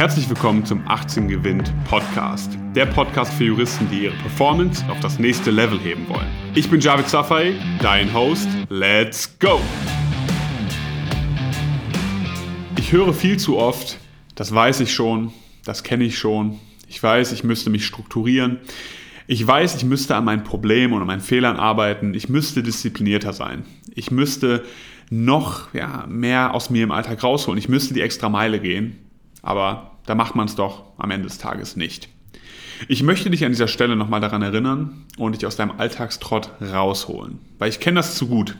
Herzlich willkommen zum 18 Gewinnt Podcast. Der Podcast für Juristen, die ihre Performance auf das nächste Level heben wollen. Ich bin Javid Safai, dein Host. Let's go! Ich höre viel zu oft, das weiß ich schon, das kenne ich schon. Ich weiß, ich müsste mich strukturieren. Ich weiß, ich müsste an meinen Problemen und an meinen Fehlern arbeiten. Ich müsste disziplinierter sein. Ich müsste noch ja, mehr aus mir im Alltag rausholen. Ich müsste die extra Meile gehen. Aber da macht man es doch am Ende des Tages nicht. Ich möchte dich an dieser Stelle nochmal daran erinnern und dich aus deinem Alltagstrott rausholen, weil ich kenne das zu gut.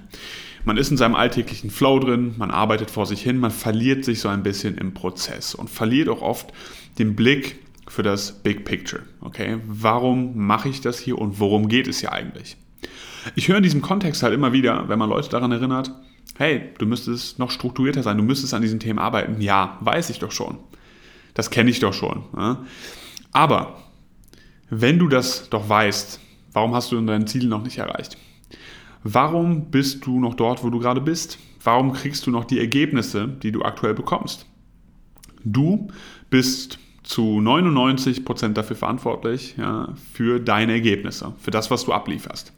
Man ist in seinem alltäglichen Flow drin, man arbeitet vor sich hin, man verliert sich so ein bisschen im Prozess und verliert auch oft den Blick für das Big Picture. Okay, warum mache ich das hier und worum geht es hier eigentlich? Ich höre in diesem Kontext halt immer wieder, wenn man Leute daran erinnert, hey, du müsstest noch strukturierter sein, du müsstest an diesen Themen arbeiten. Ja, weiß ich doch schon. Das kenne ich doch schon. Ja? Aber wenn du das doch weißt, warum hast du dein Ziel noch nicht erreicht? Warum bist du noch dort, wo du gerade bist? Warum kriegst du noch die Ergebnisse, die du aktuell bekommst? Du bist zu 99 Prozent dafür verantwortlich, ja, für deine Ergebnisse, für das, was du ablieferst.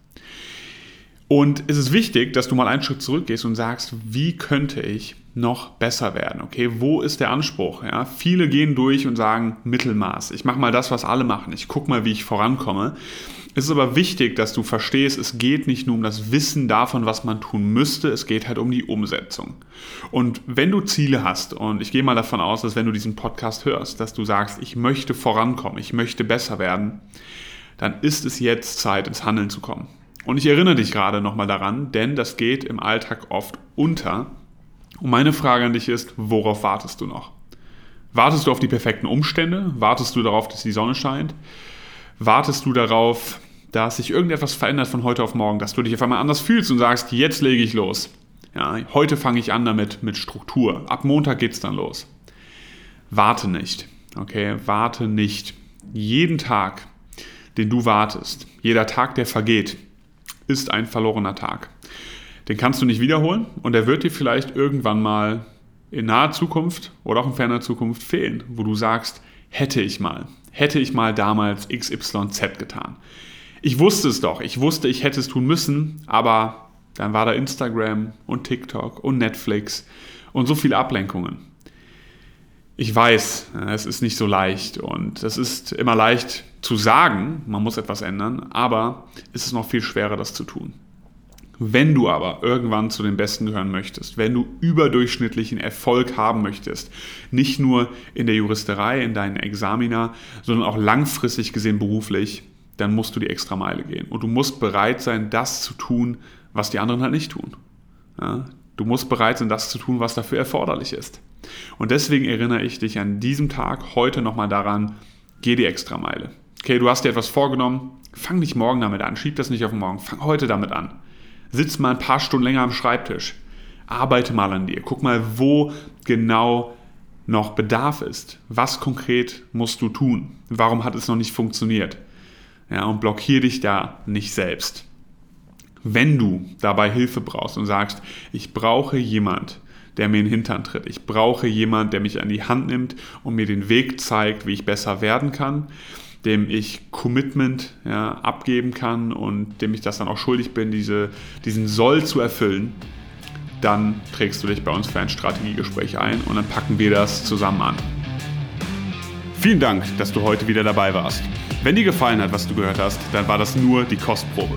Und es ist wichtig, dass du mal einen Schritt zurückgehst und sagst, wie könnte ich noch besser werden? Okay, wo ist der Anspruch? Ja, viele gehen durch und sagen Mittelmaß. Ich mache mal das, was alle machen. Ich gucke mal, wie ich vorankomme. Es ist aber wichtig, dass du verstehst, es geht nicht nur um das Wissen davon, was man tun müsste, es geht halt um die Umsetzung. Und wenn du Ziele hast, und ich gehe mal davon aus, dass wenn du diesen Podcast hörst, dass du sagst, ich möchte vorankommen, ich möchte besser werden, dann ist es jetzt Zeit, ins Handeln zu kommen. Und ich erinnere dich gerade nochmal daran, denn das geht im Alltag oft unter. Und meine Frage an dich ist, worauf wartest du noch? Wartest du auf die perfekten Umstände? Wartest du darauf, dass die Sonne scheint? Wartest du darauf, dass sich irgendetwas verändert von heute auf morgen, dass du dich auf einmal anders fühlst und sagst, jetzt lege ich los. Ja, heute fange ich an damit mit Struktur. Ab Montag geht es dann los. Warte nicht. Okay, warte nicht. Jeden Tag, den du wartest, jeder Tag, der vergeht, ist ein verlorener Tag. Den kannst du nicht wiederholen und er wird dir vielleicht irgendwann mal in naher Zukunft oder auch in ferner Zukunft fehlen, wo du sagst, hätte ich mal, hätte ich mal damals XYZ getan. Ich wusste es doch, ich wusste, ich hätte es tun müssen, aber dann war da Instagram und TikTok und Netflix und so viele Ablenkungen. Ich weiß, es ist nicht so leicht und es ist immer leicht zu sagen, man muss etwas ändern, aber es ist noch viel schwerer, das zu tun. Wenn du aber irgendwann zu den Besten gehören möchtest, wenn du überdurchschnittlichen Erfolg haben möchtest, nicht nur in der Juristerei, in deinen Examina, sondern auch langfristig gesehen beruflich, dann musst du die extra Meile gehen. Und du musst bereit sein, das zu tun, was die anderen halt nicht tun. Ja? Du musst bereit sein, das zu tun, was dafür erforderlich ist. Und deswegen erinnere ich dich an diesem Tag heute nochmal daran, geh die extra Meile. Okay, du hast dir etwas vorgenommen, fang nicht morgen damit an, schieb das nicht auf morgen, fang heute damit an. Sitz mal ein paar Stunden länger am Schreibtisch, arbeite mal an dir, guck mal, wo genau noch Bedarf ist. Was konkret musst du tun? Warum hat es noch nicht funktioniert? Ja, und blockier dich da nicht selbst. Wenn du dabei Hilfe brauchst und sagst, ich brauche jemand, der mir in den Hintern tritt. Ich brauche jemand, der mich an die Hand nimmt und mir den Weg zeigt, wie ich besser werden kann, dem ich Commitment ja, abgeben kann und dem ich das dann auch schuldig bin, diese, diesen Soll zu erfüllen, dann trägst du dich bei uns für ein Strategiegespräch ein und dann packen wir das zusammen an. Vielen Dank, dass du heute wieder dabei warst. Wenn dir gefallen hat, was du gehört hast, dann war das nur die Kostprobe.